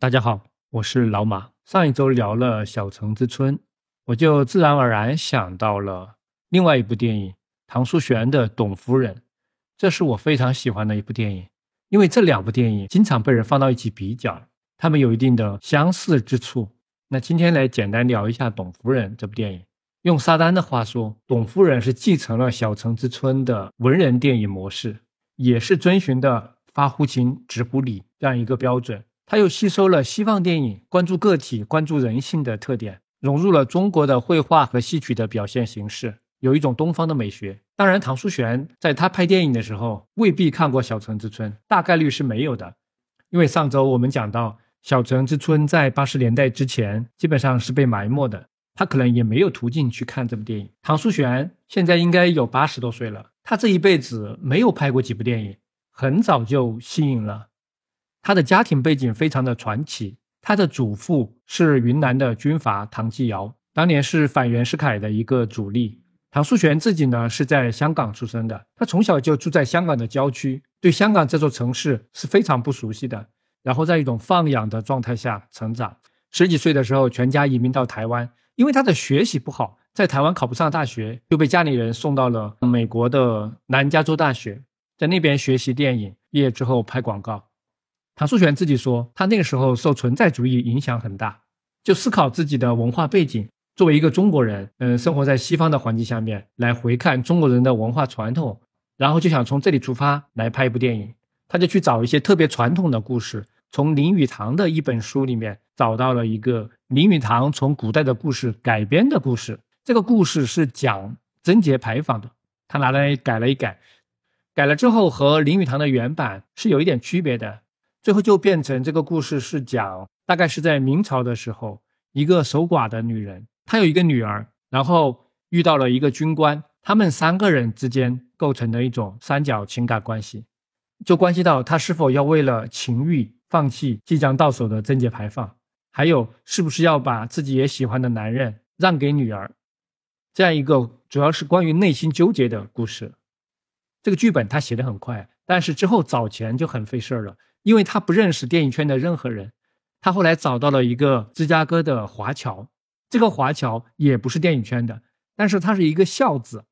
大家好，我是老马。上一周聊了《小城之春》，我就自然而然想到了另外一部电影唐淑璇的《董夫人》，这是我非常喜欢的一部电影。因为这两部电影经常被人放到一起比较，它们有一定的相似之处。那今天来简单聊一下《董夫人》这部电影。用沙丹的话说，《董夫人》是继承了《小城之春》的文人电影模式，也是遵循的发乎情，止乎礼这样一个标准。他又吸收了西方电影关注个体、关注人性的特点，融入了中国的绘画和戏曲的表现形式，有一种东方的美学。当然，唐书璇在他拍电影的时候未必看过《小城之春》，大概率是没有的，因为上周我们讲到《小城之春》在八十年代之前基本上是被埋没的，他可能也没有途径去看这部电影。唐书璇现在应该有八十多岁了，他这一辈子没有拍过几部电影，很早就吸引了。他的家庭背景非常的传奇，他的祖父是云南的军阀唐继尧，当年是反袁世凯的一个主力。唐书璇自己呢是在香港出生的，他从小就住在香港的郊区，对香港这座城市是非常不熟悉的。然后在一种放养的状态下成长，十几岁的时候全家移民到台湾，因为他的学习不好，在台湾考不上大学，就被家里人送到了美国的南加州大学，在那边学习电影，毕业之后拍广告。唐书璇自己说，他那个时候受存在主义影响很大，就思考自己的文化背景。作为一个中国人，嗯，生活在西方的环境下面，来回看中国人的文化传统，然后就想从这里出发来拍一部电影。他就去找一些特别传统的故事，从林语堂的一本书里面找到了一个林语堂从古代的故事改编的故事。这个故事是讲贞节牌坊的，他拿来改了一改，改了之后和林语堂的原版是有一点区别的。最后就变成这个故事是讲，大概是在明朝的时候，一个守寡的女人，她有一个女儿，然后遇到了一个军官，他们三个人之间构成的一种三角情感关系，就关系到她是否要为了情欲放弃即将到手的贞节牌坊，还有是不是要把自己也喜欢的男人让给女儿，这样一个主要是关于内心纠结的故事。这个剧本他写的很快，但是之后找钱就很费事儿了。因为他不认识电影圈的任何人，他后来找到了一个芝加哥的华侨，这个华侨也不是电影圈的，但是他是一个孝子。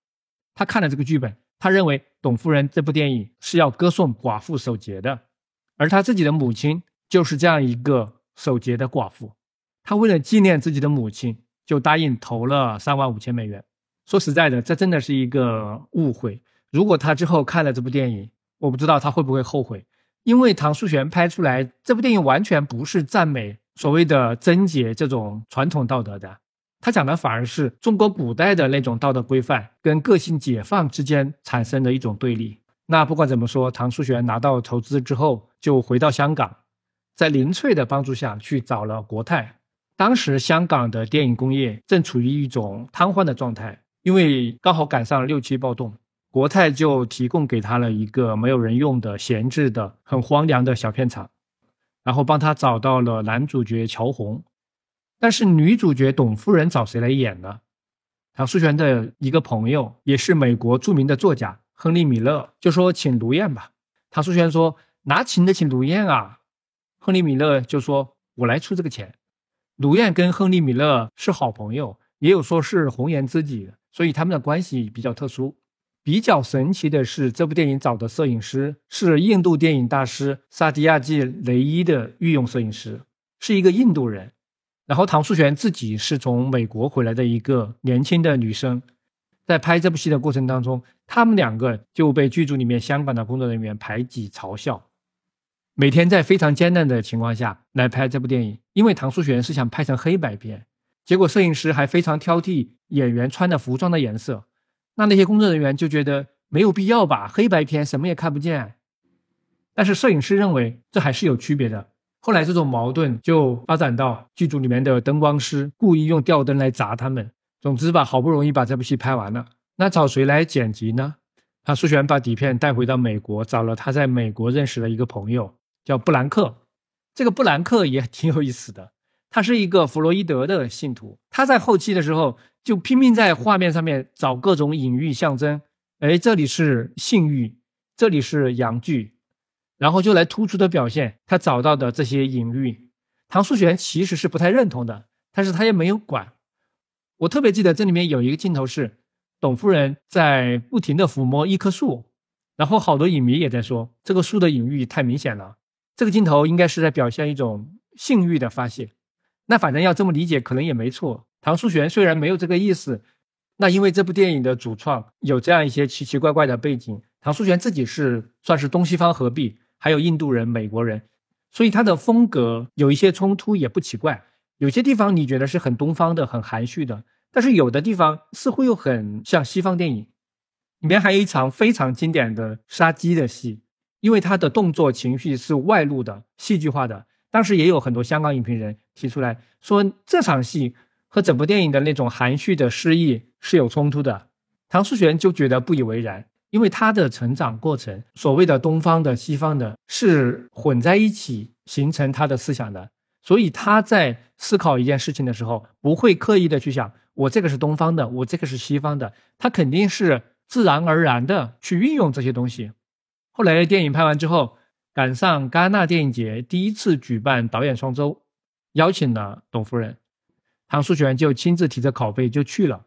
他看了这个剧本，他认为《董夫人》这部电影是要歌颂寡妇守节的，而他自己的母亲就是这样一个守节的寡妇。他为了纪念自己的母亲，就答应投了三万五千美元。说实在的，这真的是一个误会。如果他之后看了这部电影，我不知道他会不会后悔。因为唐书璇拍出来这部电影完全不是赞美所谓的贞洁这种传统道德的，他讲的反而是中国古代的那种道德规范跟个性解放之间产生的一种对立。那不管怎么说，唐书璇拿到投资之后就回到香港，在林翠的帮助下去找了国泰。当时香港的电影工业正处于一种瘫痪的状态，因为刚好赶上六七暴动。国泰就提供给他了一个没有人用的闲置的、很荒凉的小片场，然后帮他找到了男主角乔红，但是女主角董夫人找谁来演呢？唐淑璇的一个朋友，也是美国著名的作家亨利·米勒，就说请卢燕吧。唐淑璇说哪请得起卢燕啊？亨利·米勒就说我来出这个钱。卢燕跟亨利·米勒是好朋友，也有说是红颜知己，所以他们的关系比较特殊。比较神奇的是，这部电影找的摄影师是印度电影大师萨迪亚季雷伊的御用摄影师，是一个印度人。然后唐书璇自己是从美国回来的一个年轻的女生，在拍这部戏的过程当中，他们两个就被剧组里面香港的工作人员排挤嘲笑，每天在非常艰难的情况下来拍这部电影，因为唐书璇是想拍成黑白片，结果摄影师还非常挑剔演员穿的服装的颜色。那那些工作人员就觉得没有必要吧，黑白片什么也看不见。但是摄影师认为这还是有区别的。后来这种矛盾就发展到剧组里面的灯光师故意用吊灯来砸他们。总之吧，好不容易把这部戏拍完了，那找谁来剪辑呢？他苏璇把底片带回到美国，找了他在美国认识的一个朋友，叫布兰克。这个布兰克也挺有意思的。他是一个弗洛伊德的信徒，他在后期的时候就拼命在画面上面找各种隐喻象征，哎，这里是性欲，这里是阳具，然后就来突出的表现他找到的这些隐喻。唐书璇其实是不太认同的，但是他也没有管。我特别记得这里面有一个镜头是董夫人在不停的抚摸一棵树，然后好多影迷也在说这个树的隐喻太明显了。这个镜头应该是在表现一种性欲的发泄。那反正要这么理解可能也没错。唐书璇虽然没有这个意思，那因为这部电影的主创有这样一些奇奇怪怪的背景，唐书璇自己是算是东西方合璧，还有印度人、美国人，所以他的风格有一些冲突也不奇怪。有些地方你觉得是很东方的、很含蓄的，但是有的地方似乎又很像西方电影。里面还有一场非常经典的杀鸡的戏，因为他的动作情绪是外露的、戏剧化的。当时也有很多香港影评人提出来说，这场戏和整部电影的那种含蓄的诗意是有冲突的。唐书璇就觉得不以为然，因为他的成长过程，所谓的东方的、西方的，是混在一起形成他的思想的。所以他在思考一件事情的时候，不会刻意的去想我这个是东方的，我这个是西方的，他肯定是自然而然的去运用这些东西。后来电影拍完之后。赶上戛纳电影节第一次举办导演双周，邀请了董夫人，唐书璇就亲自提着拷贝就去了，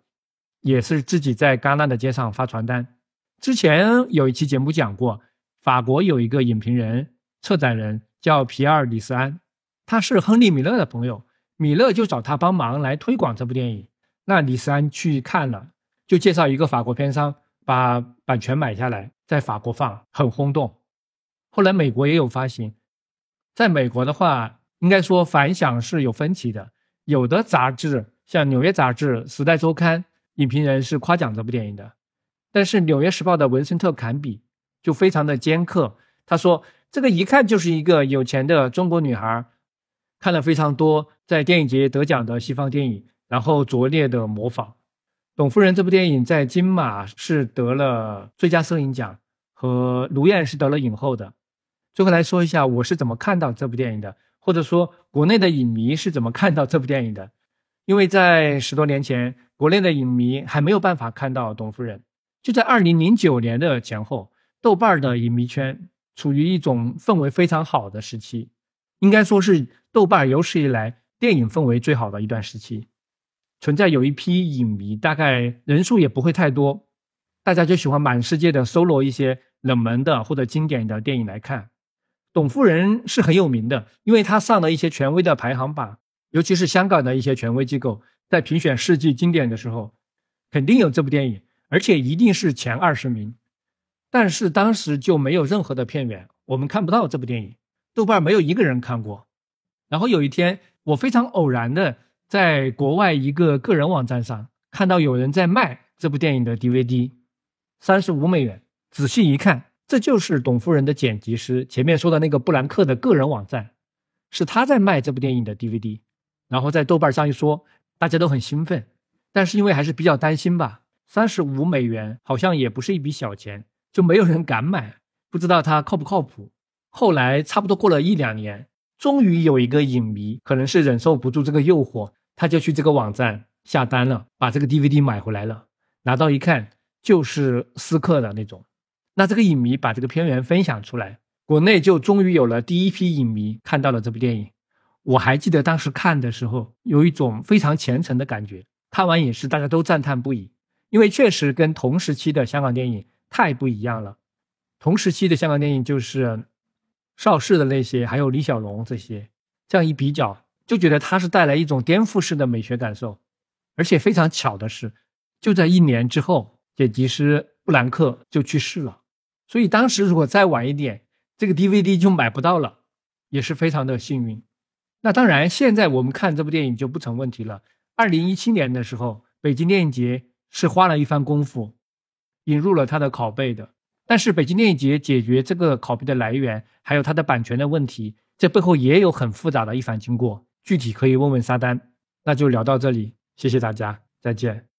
也是自己在戛纳的街上发传单。之前有一期节目讲过，法国有一个影评人、策展人叫皮埃尔·李斯安，他是亨利·米勒的朋友，米勒就找他帮忙来推广这部电影。那李斯安去看了，就介绍一个法国片商把版权买下来，在法国放，很轰动。后来美国也有发行，在美国的话，应该说反响是有分歧的。有的杂志，像《纽约杂志》《时代周刊》，影评人是夸奖这部电影的，但是《纽约时报》的文森特·坎比就非常的尖刻，他说这个一看就是一个有钱的中国女孩，看了非常多在电影节得奖的西方电影，然后拙劣的模仿。董夫人这部电影在金马是得了最佳摄影奖，和卢燕是得了影后的。最后来说一下我是怎么看到这部电影的，或者说国内的影迷是怎么看到这部电影的。因为在十多年前，国内的影迷还没有办法看到董夫人。就在二零零九年的前后，豆瓣的影迷圈处于一种氛围非常好的时期，应该说是豆瓣有史以来电影氛围最好的一段时期。存在有一批影迷，大概人数也不会太多，大家就喜欢满世界的搜罗一些冷门的或者经典的电影来看。董夫人是很有名的，因为她上了一些权威的排行榜，尤其是香港的一些权威机构在评选世纪经典的时候，肯定有这部电影，而且一定是前二十名。但是当时就没有任何的片源，我们看不到这部电影，豆瓣没有一个人看过。然后有一天，我非常偶然的在国外一个个人网站上看到有人在卖这部电影的 DVD，三十五美元。仔细一看。这就是董夫人的剪辑师前面说的那个布兰克的个人网站，是他在卖这部电影的 DVD，然后在豆瓣上一说，大家都很兴奋，但是因为还是比较担心吧，三十五美元好像也不是一笔小钱，就没有人敢买，不知道他靠不靠谱。后来差不多过了一两年，终于有一个影迷可能是忍受不住这个诱惑，他就去这个网站下单了，把这个 DVD 买回来了，拿到一看就是私刻的那种。那这个影迷把这个片源分享出来，国内就终于有了第一批影迷看到了这部电影。我还记得当时看的时候，有一种非常虔诚的感觉。看完也是大家都赞叹不已，因为确实跟同时期的香港电影太不一样了。同时期的香港电影就是邵氏的那些，还有李小龙这些，这样一比较，就觉得它是带来一种颠覆式的美学感受。而且非常巧的是，就在一年之后，剪辑师布兰克就去世了。所以当时如果再晚一点，这个 DVD 就买不到了，也是非常的幸运。那当然，现在我们看这部电影就不成问题了。二零一七年的时候，北京电影节是花了一番功夫，引入了它的拷贝的。但是北京电影节解决这个拷贝的来源，还有它的版权的问题，这背后也有很复杂的一番经过。具体可以问问沙丹。那就聊到这里，谢谢大家，再见。